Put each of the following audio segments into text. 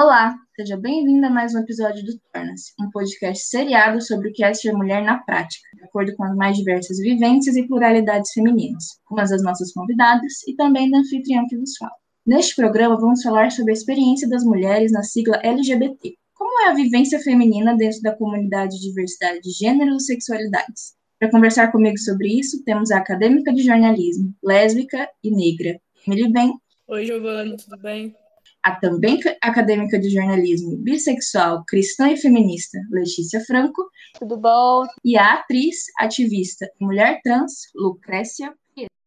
Olá, seja bem-vindo a mais um episódio do Torna-se, um podcast seriado sobre o que é ser mulher na prática, de acordo com as mais diversas vivências e pluralidades femininas, com as das nossas convidadas e também da anfitriã que vos fala. Neste programa, vamos falar sobre a experiência das mulheres na sigla LGBT. Como é a vivência feminina dentro da comunidade de diversidade de gêneros e sexualidades? Para conversar comigo sobre isso, temos a acadêmica de jornalismo, lésbica e negra, Emily Ben. Oi, Giovana, tudo bem? A também acadêmica de jornalismo, bissexual, cristã e feminista, Letícia Franco. Tudo bom? E a atriz, ativista e mulher trans, Lucrécia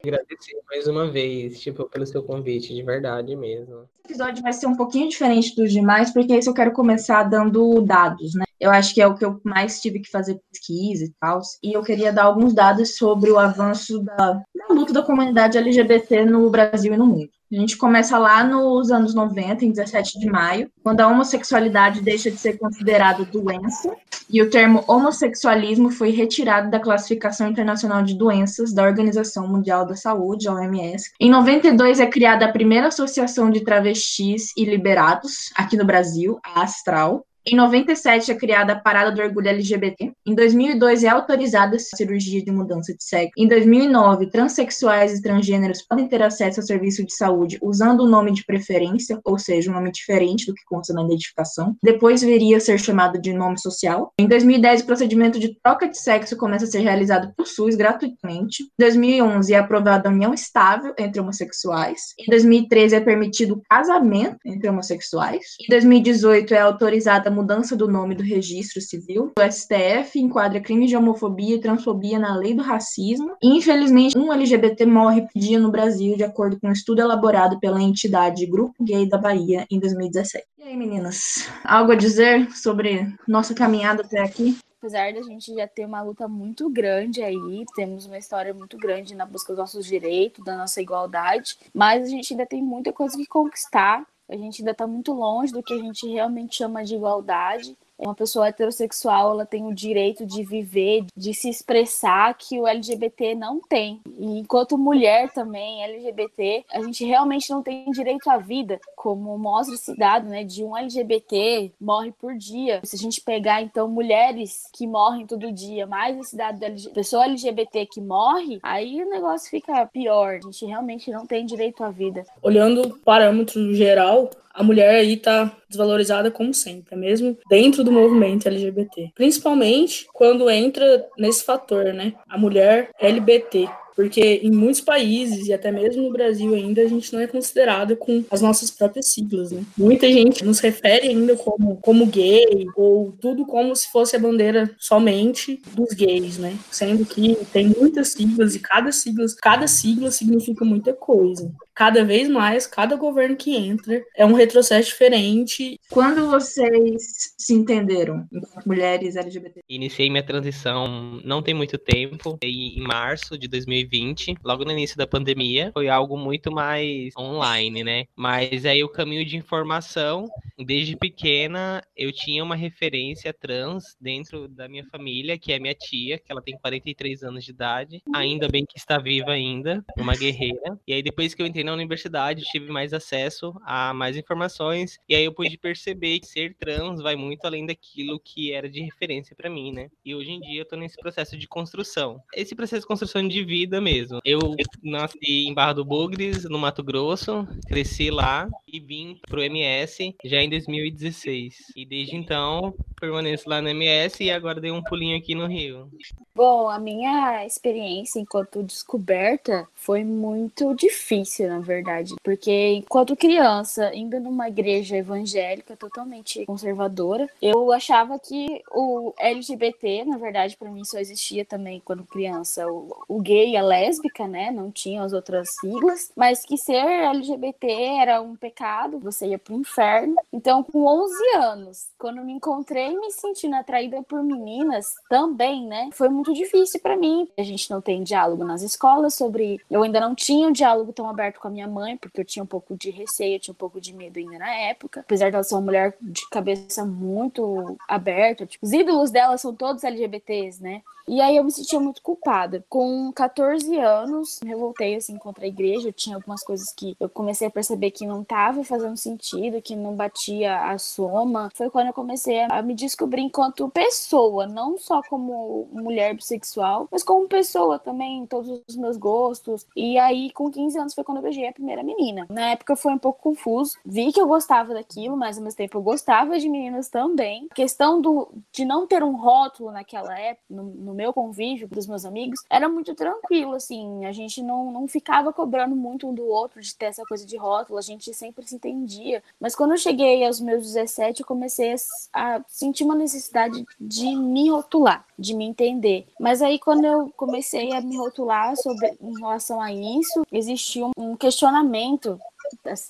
Agradecer mais uma vez, tipo, pelo seu convite, de verdade mesmo. Esse episódio vai ser um pouquinho diferente dos demais, porque esse eu quero começar dando dados, né? Eu acho que é o que eu mais tive que fazer pesquisa e tal. E eu queria dar alguns dados sobre o avanço da, da luta da comunidade LGBT no Brasil e no mundo. A gente começa lá nos anos 90, em 17 de maio, quando a homossexualidade deixa de ser considerada doença e o termo homossexualismo foi retirado da classificação internacional de doenças da Organização Mundial da Saúde, a OMS. Em 92 é criada a primeira associação de travestis e liberados aqui no Brasil, a Astral. Em 97 é criada a Parada do Orgulho LGBT. Em 2002 é autorizada a cirurgia de mudança de sexo. Em 2009, transexuais e transgêneros podem ter acesso ao serviço de saúde usando o nome de preferência, ou seja, um nome diferente do que consta na identificação. Depois viria a ser chamado de nome social. Em 2010, o procedimento de troca de sexo começa a ser realizado por SUS gratuitamente. Em 2011 é aprovada a união estável entre homossexuais. Em 2013 é permitido o casamento entre homossexuais. Em 2018 é autorizada mudança do nome do registro civil. O STF enquadra crimes de homofobia e transfobia na lei do racismo. E, infelizmente, um LGBT morre por dia no Brasil, de acordo com um estudo elaborado pela entidade Grupo Gay da Bahia em 2017. E aí, meninas, algo a dizer sobre nossa caminhada até aqui? apesar da gente já ter uma luta muito grande aí, temos uma história muito grande na busca dos nossos direitos, da nossa igualdade, mas a gente ainda tem muita coisa que conquistar a gente ainda está muito longe do que a gente realmente chama de igualdade uma pessoa heterossexual ela tem o direito de viver, de se expressar que o LGBT não tem. E enquanto mulher também, LGBT, a gente realmente não tem direito à vida, como mostra esse dado, né, de um LGBT morre por dia. Se a gente pegar então mulheres que morrem todo dia, mais esse dado da pessoa LGBT que morre, aí o negócio fica pior. A gente realmente não tem direito à vida. Olhando o parâmetro geral, a mulher aí tá desvalorizada como sempre, mesmo dentro do movimento LGBT. Principalmente quando entra nesse fator, né? A mulher LGBT. Porque em muitos países, e até mesmo no Brasil ainda, a gente não é considerada com as nossas próprias siglas, né? Muita gente nos refere ainda como, como gay, ou tudo como se fosse a bandeira somente dos gays, né? Sendo que tem muitas siglas, e cada sigla, cada sigla significa muita coisa cada vez mais, cada governo que entra é um retrocesso diferente. Quando vocês se entenderam enquanto mulheres LGBT? Iniciei minha transição não tem muito tempo, em março de 2020, logo no início da pandemia. Foi algo muito mais online, né? Mas aí o caminho de informação, desde pequena, eu tinha uma referência trans dentro da minha família, que é minha tia, que ela tem 43 anos de idade, ainda bem que está viva ainda, uma guerreira. E aí depois que eu entrei na na universidade, tive mais acesso a mais informações, e aí eu pude perceber que ser trans vai muito além daquilo que era de referência para mim, né? E hoje em dia eu tô nesse processo de construção. Esse processo de construção de vida mesmo. Eu nasci em Barra do Bugres, no Mato Grosso, cresci lá e vim pro MS já em 2016. E desde então permaneço lá no MS e agora dei um pulinho aqui no Rio. Bom, a minha experiência enquanto descoberta foi muito difícil, na verdade, porque enquanto criança, indo numa igreja evangélica totalmente conservadora, eu achava que o LGBT, na verdade, para mim só existia também quando criança, o, o gay e a lésbica, né? Não tinha as outras siglas, mas que ser LGBT era um pecado, você ia pro inferno. Então, com 11 anos, quando me encontrei me sentindo atraída por meninas também, né? Foi muito difícil para mim. A gente não tem diálogo nas escolas sobre. Eu ainda não tinha um diálogo tão aberto com a minha mãe, porque eu tinha um pouco de receio, eu tinha um pouco de medo ainda na época. Apesar de ela ser uma mulher de cabeça muito aberta, tipo, os ídolos dela são todos LGBTs, né? E aí eu me sentia muito culpada. Com 14 anos, me revoltei assim contra a igreja. Eu tinha algumas coisas que eu comecei a perceber que não estava fazendo sentido, que não batia a soma. Foi quando eu comecei a me descobrir enquanto pessoa, não só como mulher bissexual, mas como pessoa também, todos os meus gostos. E aí, com 15 anos, foi quando eu beijei a primeira menina. Na época foi um pouco confuso. Vi que eu gostava daquilo, mas ao mesmo tempo eu gostava de meninas também. A questão do, de não ter um rótulo naquela época, no, no meu convívio dos meus amigos, era muito tranquilo, assim. A gente não, não ficava cobrando muito um do outro de ter essa coisa de rótulo, a gente sempre se entendia. Mas quando eu cheguei aos meus 17, eu comecei a, sentir uma necessidade de me rotular, de me entender. Mas aí, quando eu comecei a me rotular sobre em relação a isso, existia um, um questionamento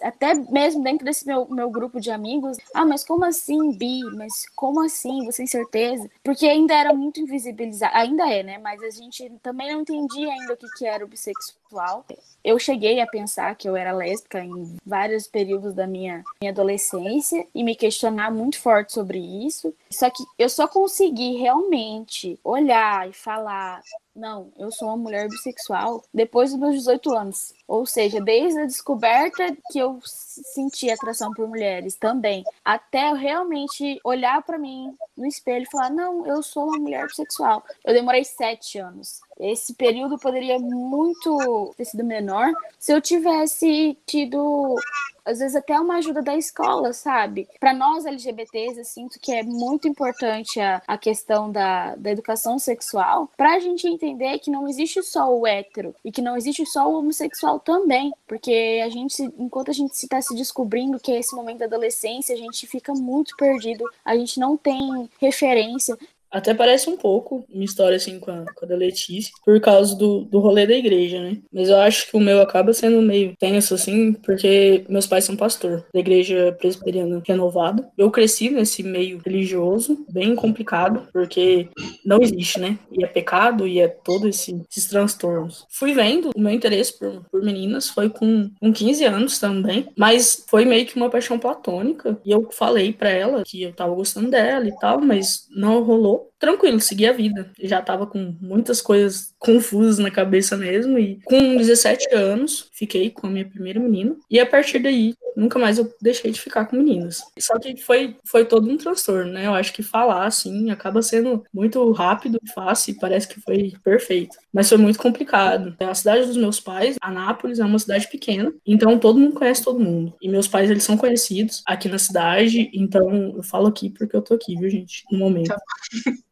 até mesmo dentro desse meu, meu grupo de amigos, ah, mas como assim, Bi? Mas como assim? Você tem certeza? Porque ainda era muito invisibilizado, ainda é, né? Mas a gente também não entendia ainda o que, que era o bissexual. Eu cheguei a pensar que eu era lésbica em vários períodos da minha, minha adolescência e me questionar muito forte sobre isso. Só que eu só consegui realmente olhar e falar não, eu sou uma mulher bissexual depois dos meus 18 anos. Ou seja, desde a descoberta que eu senti atração por mulheres também, até eu realmente olhar para mim no espelho e falar: não, eu sou uma mulher bissexual. Eu demorei sete anos. Esse período poderia muito ter sido menor se eu tivesse tido às vezes até uma ajuda da escola, sabe? Para nós LGBTs, eu sinto que é muito importante a, a questão da, da educação sexual, para a gente entender que não existe só o hétero e que não existe só o homossexual também, porque a gente, enquanto a gente está se descobrindo que é esse momento da adolescência, a gente fica muito perdido, a gente não tem referência. Até parece um pouco uma história assim com a, com a da Letícia, por causa do, do rolê da igreja, né? Mas eu acho que o meu acaba sendo meio tenso, assim, porque meus pais são pastor da igreja presbiteriana renovada. Eu cresci nesse meio religioso, bem complicado, porque não existe, né? E é pecado e é todo esse, esses transtornos. Fui vendo, o meu interesse por, por meninas foi com, com 15 anos também, mas foi meio que uma paixão platônica. E eu falei para ela que eu tava gostando dela e tal, mas não rolou So tranquilo, segui a vida. Já tava com muitas coisas confusas na cabeça mesmo. E com 17 anos, fiquei com a minha primeira menina. E a partir daí, nunca mais eu deixei de ficar com meninas. Só que foi, foi todo um transtorno, né? Eu acho que falar, assim, acaba sendo muito rápido, fácil, e parece que foi perfeito. Mas foi muito complicado. A cidade dos meus pais, Anápolis, é uma cidade pequena, então todo mundo conhece todo mundo. E meus pais, eles são conhecidos aqui na cidade, então eu falo aqui porque eu tô aqui, viu, gente? No momento. Tá.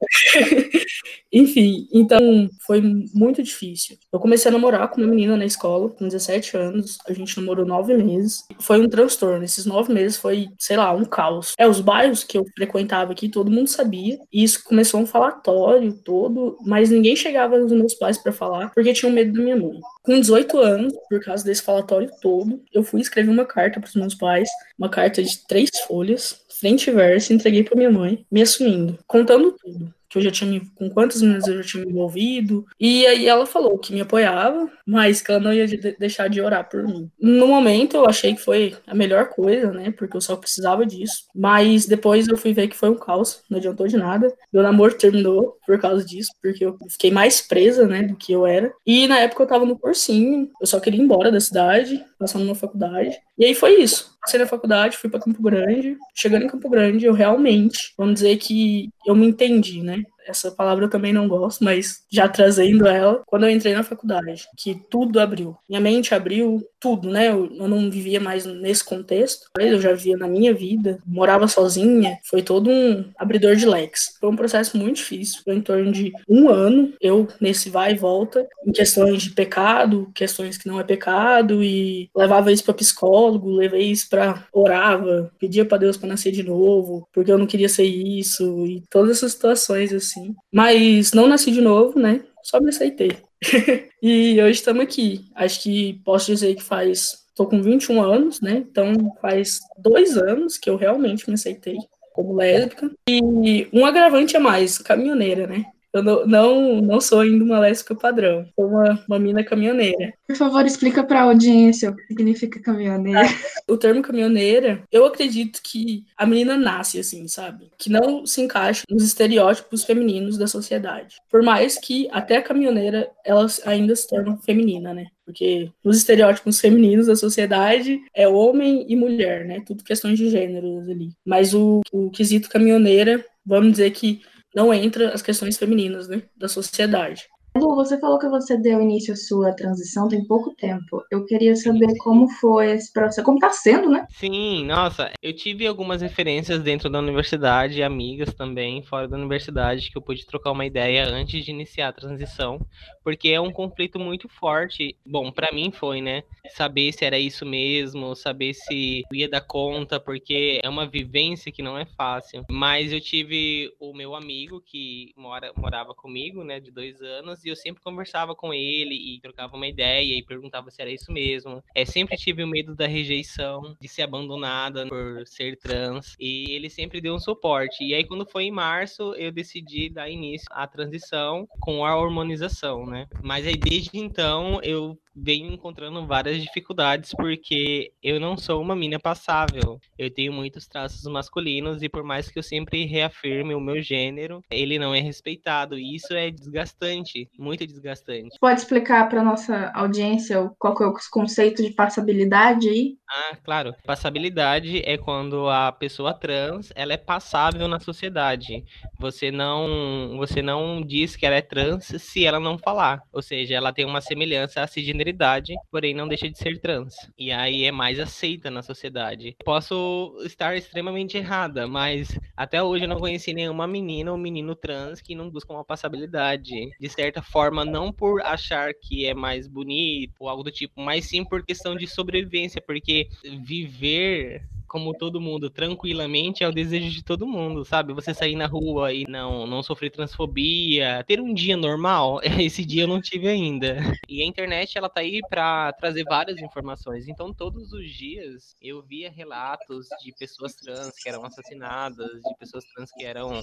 Enfim, então foi muito difícil. Eu comecei a namorar com uma menina na escola, com 17 anos. A gente namorou nove meses. Foi um transtorno. Esses nove meses foi, sei lá, um caos. É, os bairros que eu frequentava aqui, todo mundo sabia. E isso começou um falatório todo, mas ninguém chegava nos meus pais para falar, porque tinham medo da minha mãe. Com 18 anos, por causa desse falatório todo, eu fui escrever uma carta para os meus pais, uma carta de três folhas, frente e verso, entreguei para minha mãe, me assumindo, contando tudo que eu já tinha me, com quantas meninas eu já tinha me envolvido. E aí ela falou que me apoiava, mas que ela não ia de deixar de orar por mim. No momento eu achei que foi a melhor coisa, né? Porque eu só precisava disso. Mas depois eu fui ver que foi um caos, não adiantou de nada. Meu namoro terminou por causa disso, porque eu fiquei mais presa, né, do que eu era. E na época eu tava no cursinho, eu só queria ir embora da cidade, passar numa faculdade. E aí foi isso. Passei na faculdade, fui para Campo Grande. Chegando em Campo Grande, eu realmente, vamos dizer que eu me entendi, né? Essa palavra eu também não gosto, mas já trazendo ela, quando eu entrei na faculdade, que tudo abriu. Minha mente abriu, tudo, né? Eu, eu não vivia mais nesse contexto, eu já vivia na minha vida, morava sozinha, foi todo um abridor de leques. Foi um processo muito difícil, foi em torno de um ano, eu nesse vai e volta, em questões de pecado, questões que não é pecado, e levava isso para psicólogo, levei isso para orava, pedia para Deus para nascer de novo, porque eu não queria ser isso, e todas essas situações assim assim. Mas não nasci de novo, né? Só me aceitei. e hoje estamos aqui. Acho que posso dizer que faz. Tô com 21 anos, né? Então faz dois anos que eu realmente me aceitei como lésbica. E um agravante a mais, caminhoneira, né? Eu não, não, não sou ainda uma lésbica padrão. Sou uma, uma mina caminhoneira. Por favor, explica pra audiência o que significa caminhoneira. O termo caminhoneira, eu acredito que a menina nasce assim, sabe? Que não se encaixa nos estereótipos femininos da sociedade. Por mais que até a caminhoneira, ela ainda se torna feminina, né? Porque nos estereótipos femininos da sociedade é homem e mulher, né? Tudo questões de gêneros ali. Mas o, o quesito caminhoneira, vamos dizer que não entra as questões femininas, né? Da sociedade. Lu, você falou que você deu início à sua transição tem pouco tempo. Eu queria saber como foi esse processo, como tá sendo, né? Sim, nossa, eu tive algumas referências dentro da universidade, amigas também fora da universidade, que eu pude trocar uma ideia antes de iniciar a transição, porque é um conflito muito forte. Bom, para mim foi, né? Saber se era isso mesmo, saber se ia dar conta, porque é uma vivência que não é fácil. Mas eu tive o meu amigo que mora, morava comigo, né, de dois anos, e eu sempre conversava com ele e trocava uma ideia e perguntava se era isso mesmo. É, sempre tive o medo da rejeição, de ser abandonada por ser trans, e ele sempre deu um suporte. E aí, quando foi em março, eu decidi dar início à transição com a hormonização, né? Mas aí, desde então, eu venho encontrando várias dificuldades porque eu não sou uma mina passável. Eu tenho muitos traços masculinos e por mais que eu sempre reafirme o meu gênero, ele não é respeitado e isso é desgastante, muito desgastante. Pode explicar para nossa audiência qual é o conceito de passabilidade aí? Ah, claro. Passabilidade é quando a pessoa trans, ela é passável na sociedade. Você não, você não diz que ela é trans se ela não falar. Ou seja, ela tem uma semelhança à cisgeneridade, porém não deixa de ser trans. E aí é mais aceita na sociedade. Posso estar extremamente errada, mas até hoje eu não conheci nenhuma menina ou menino trans que não busca uma passabilidade. De certa forma, não por achar que é mais bonito ou algo do tipo, mas sim por questão de sobrevivência, porque viver como todo mundo, tranquilamente, é o desejo de todo mundo, sabe? Você sair na rua e não, não sofrer transfobia, ter um dia normal, esse dia eu não tive ainda. E a internet, ela tá aí para trazer várias informações. Então, todos os dias eu via relatos de pessoas trans que eram assassinadas, de pessoas trans que eram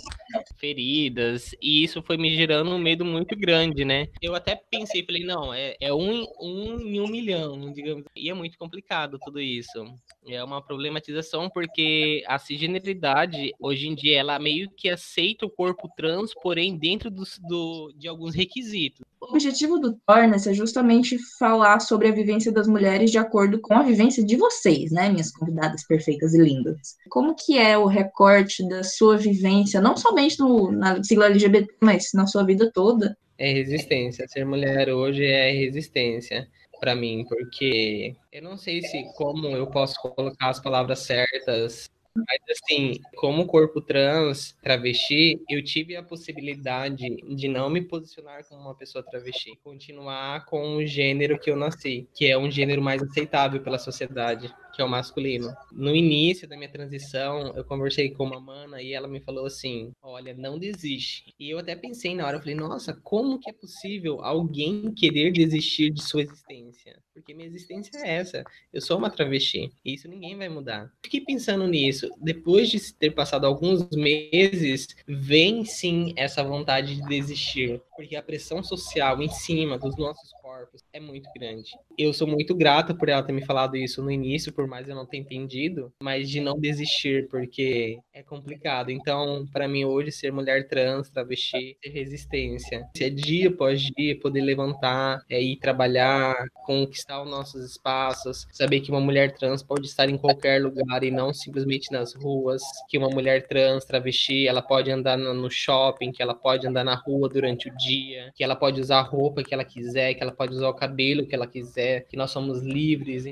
feridas, e isso foi me gerando um medo muito grande, né? Eu até pensei, falei, não, é, é um, um em um milhão, digamos. E é muito complicado tudo isso. É uma problematização porque a cisgeneridade, hoje em dia, ela meio que aceita o corpo trans, porém dentro do, do, de alguns requisitos. O objetivo do Torna-se é justamente falar sobre a vivência das mulheres de acordo com a vivência de vocês, né, minhas convidadas perfeitas e lindas. Como que é o recorte da sua vivência, não somente no, na sigla LGBT, mas na sua vida toda? É resistência. Ser mulher hoje é resistência para mim, porque eu não sei se como eu posso colocar as palavras certas mas assim, como corpo trans, travesti, eu tive a possibilidade de não me posicionar como uma pessoa travesti, continuar com o gênero que eu nasci, que é um gênero mais aceitável pela sociedade que é o masculino. No início da minha transição, eu conversei com uma mana e ela me falou assim: Olha, não desiste. E eu até pensei na hora, eu falei: Nossa, como que é possível alguém querer desistir de sua existência? Porque minha existência é essa. Eu sou uma travesti. E isso ninguém vai mudar. Fiquei pensando nisso. Depois de ter passado alguns meses, vem sim essa vontade de desistir. Porque a pressão social em cima dos nossos é muito grande. Eu sou muito grata por ela ter me falado isso no início, por mais eu não ter entendido, mas de não desistir, porque é complicado. Então, para mim hoje ser mulher trans, travesti, ter resistência, é dia após dia poder levantar, é ir trabalhar, conquistar os nossos espaços, saber que uma mulher trans pode estar em qualquer lugar e não simplesmente nas ruas, que uma mulher trans, travesti, ela pode andar no shopping, que ela pode andar na rua durante o dia, que ela pode usar a roupa que ela quiser, que ela pode usar o cabelo que ela quiser, que nós somos livres.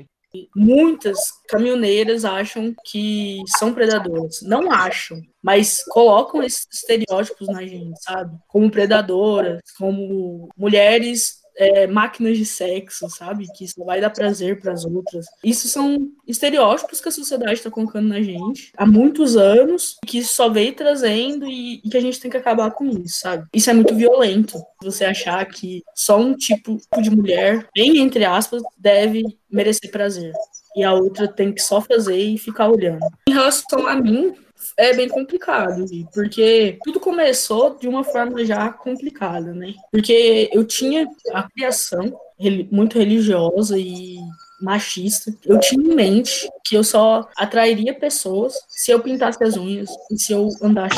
Muitas caminhoneiras acham que são predadoras. Não acham, mas colocam esses estereótipos na gente, sabe? Como predadoras, como mulheres é, máquinas de sexo, sabe? Que só vai dar prazer para as outras. Isso são estereótipos que a sociedade está colocando na gente há muitos anos, que só veio trazendo e, e, que a gente tem que acabar com isso, sabe? Isso é muito violento. Você achar que só um tipo de mulher, bem entre aspas, deve merecer prazer. E a outra tem que só fazer e ficar olhando. Em relação a mim, é bem complicado, porque tudo começou de uma forma já complicada, né? Porque eu tinha a criação muito religiosa e machista. Eu tinha em mente que eu só atrairia pessoas se eu pintasse as unhas e se eu andasse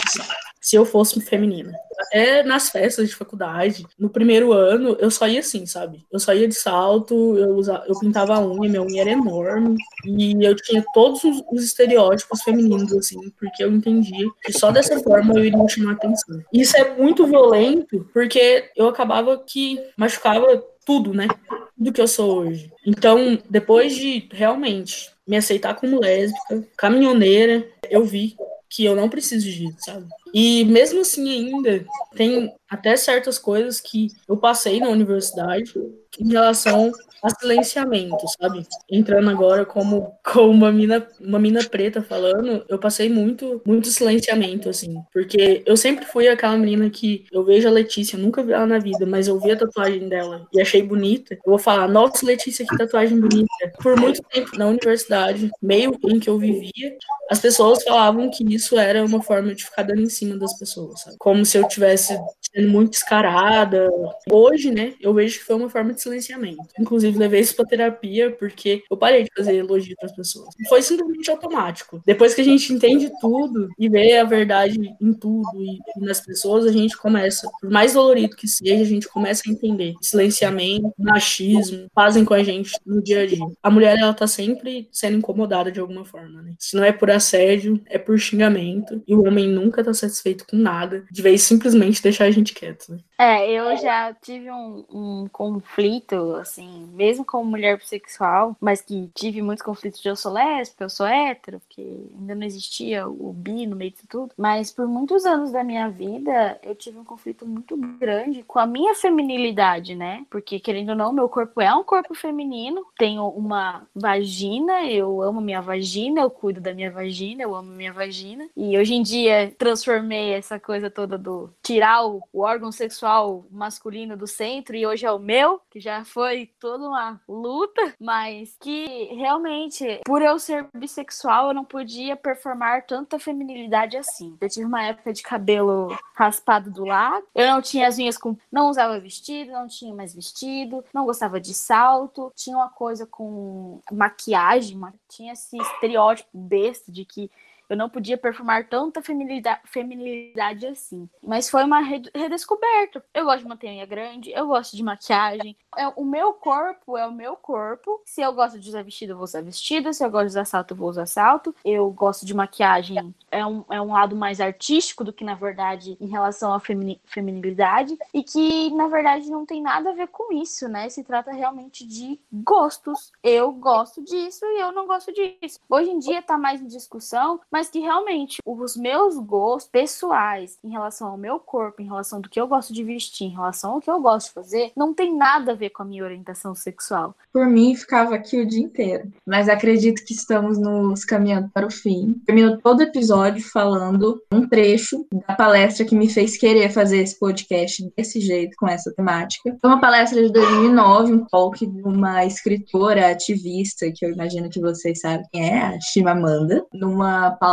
se eu fosse feminina. Até nas festas de faculdade, no primeiro ano, eu só ia assim, sabe? Eu só ia de salto, eu, usava, eu pintava a unha, minha unha era enorme, e eu tinha todos os, os estereótipos femininos, assim, porque eu entendia que só dessa forma eu iria chamar atenção. Isso é muito violento, porque eu acabava que machucava tudo, né? Do que eu sou hoje. Então, depois de realmente me aceitar como lésbica, caminhoneira, eu vi que eu não preciso disso, sabe? E mesmo assim ainda tem até certas coisas que eu passei na universidade em relação a silenciamento, sabe? Entrando agora como, como uma, mina, uma mina preta falando, eu passei muito, muito silenciamento, assim. Porque eu sempre fui aquela menina que eu vejo a Letícia, nunca vi ela na vida, mas eu vi a tatuagem dela e achei bonita. Eu vou falar, nossa, Letícia, que tatuagem bonita. Por muito tempo na universidade, meio em que eu vivia, as pessoas falavam que isso era uma forma de ficar dando em cima das pessoas, sabe? Como se eu tivesse sendo muito descarada. Hoje, né, eu vejo que foi uma forma de silenciamento. Inclusive, levei isso pra terapia porque eu parei de fazer elogio pras pessoas. Foi simplesmente automático. Depois que a gente entende tudo e vê a verdade em tudo e, e nas pessoas, a gente começa, por mais dolorido que seja, a gente começa a entender. Silenciamento, machismo, fazem com a gente no dia a dia. A mulher, ela tá sempre sendo incomodada de alguma forma, né? Se não é por assédio, é por xingamento. E o homem nunca tá satisfeito com nada, de vez simplesmente deixar a gente quieto, né? É, eu já tive um, um conflito, assim, mesmo como mulher bissexual, mas que tive muitos conflitos de eu sou lésbica, eu sou hétero, porque ainda não existia o bi no meio de tudo. Mas por muitos anos da minha vida, eu tive um conflito muito grande com a minha feminilidade, né? Porque, querendo ou não, meu corpo é um corpo feminino, tenho uma vagina, eu amo minha vagina, eu cuido da minha vagina, eu amo minha vagina. E hoje em dia transformei essa coisa toda do tirar o, o órgão sexual masculino do centro e hoje é o meu, que já foi toda uma luta, mas que realmente, por eu ser bissexual, eu não podia performar tanta feminilidade assim. Eu tive uma época de cabelo raspado do lado, eu não tinha as unhas com. não usava vestido, não tinha mais vestido, não gostava de salto, tinha uma coisa com maquiagem, tinha esse estereótipo besta de que eu não podia performar tanta feminilidade, assim. Mas foi uma redescoberta. Eu gosto de manter unha grande, eu gosto de maquiagem. É, o meu corpo é o meu corpo. Se eu gosto de usar vestido, eu vou usar vestido. Se eu gosto de usar salto, eu vou usar salto. Eu gosto de maquiagem. É um, é um lado mais artístico do que, na verdade, em relação à femini, feminilidade. E que, na verdade, não tem nada a ver com isso, né? Se trata realmente de gostos. Eu gosto disso e eu não gosto disso. Hoje em dia tá mais em discussão, mas que realmente os meus gostos pessoais em relação ao meu corpo, em relação do que eu gosto de vestir, em relação ao que eu gosto de fazer, não tem nada a ver com a minha orientação sexual. Por mim, ficava aqui o dia inteiro, mas acredito que estamos nos caminhando para o fim. Termino todo episódio falando um trecho da palestra que me fez querer fazer esse podcast desse jeito, com essa temática. Foi uma palestra de 2009, um talk de uma escritora ativista, que eu imagino que vocês sabem quem é, a Chimamanda, numa palestra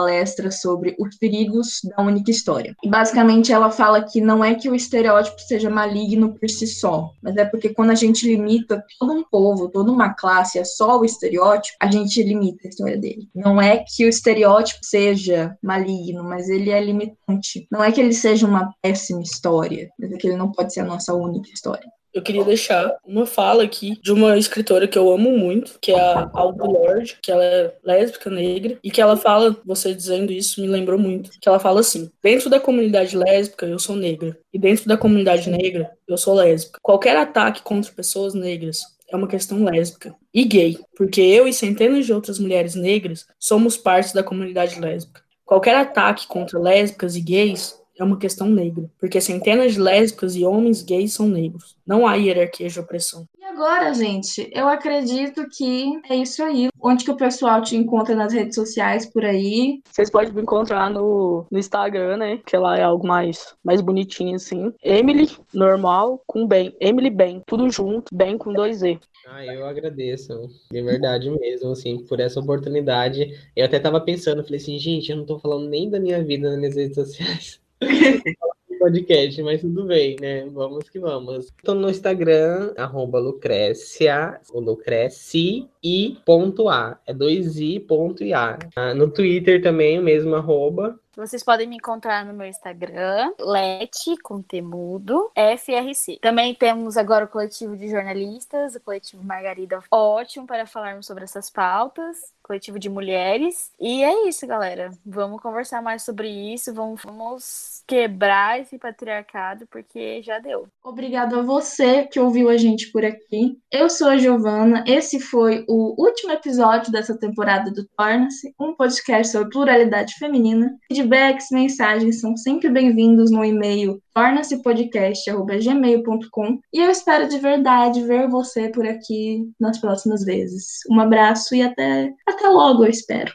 sobre os perigos da única história. E basicamente ela fala que não é que o estereótipo seja maligno por si só, mas é porque quando a gente limita todo um povo, toda uma classe é só o estereótipo, a gente limita a história dele. Não é que o estereótipo seja maligno, mas ele é limitante. Não é que ele seja uma péssima história, mas é que ele não pode ser a nossa única história eu queria deixar uma fala aqui de uma escritora que eu amo muito, que é a Aldo Lord, que ela é lésbica negra, e que ela fala, você dizendo isso me lembrou muito, que ela fala assim: dentro da comunidade lésbica eu sou negra, e dentro da comunidade negra eu sou lésbica. Qualquer ataque contra pessoas negras é uma questão lésbica e gay, porque eu e centenas de outras mulheres negras somos parte da comunidade lésbica. Qualquer ataque contra lésbicas e gays é uma questão negra, porque centenas de lésbicas e homens gays são negros. Não há hierarquia de opressão. E agora, gente, eu acredito que é isso aí. Onde que o pessoal te encontra nas redes sociais por aí? Vocês podem me encontrar no, no Instagram, né? Que lá é algo mais, mais bonitinho, assim. Emily, normal, com bem. Emily bem, tudo junto, bem com dois E. Ah, eu agradeço, de verdade mesmo, assim, por essa oportunidade. Eu até tava pensando, falei assim, gente, eu não tô falando nem da minha vida nas minhas redes sociais. podcast, mas tudo bem, né? Vamos que vamos. Estou no Instagram, arroba Lucrécia, ou Lucreci, e ponto A. É dois i ponto A. Ah, no Twitter também, o mesmo arroba. Vocês podem me encontrar no meu Instagram, Lete, com temudo, FRC. Também temos agora o coletivo de jornalistas, o coletivo Margarida, ótimo para falarmos sobre essas pautas coletivo de mulheres. E é isso, galera. Vamos conversar mais sobre isso, vamos, vamos quebrar esse patriarcado, porque já deu. Obrigado a você que ouviu a gente por aqui. Eu sou a Giovana, esse foi o último episódio dessa temporada do Torna-se, um podcast sobre pluralidade feminina. Feedbacks, mensagens são sempre bem-vindos no e-mail torna-se-podcast.gmail.com e eu espero de verdade ver você por aqui nas próximas vezes. Um abraço e até, até logo, eu espero.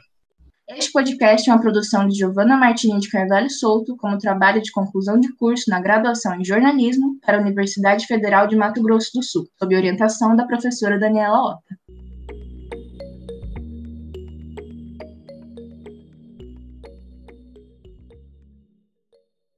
Este podcast é uma produção de Giovanna Martini de Carvalho Souto, como trabalho de conclusão de curso na graduação em jornalismo para a Universidade Federal de Mato Grosso do Sul, sob orientação da professora Daniela Ota.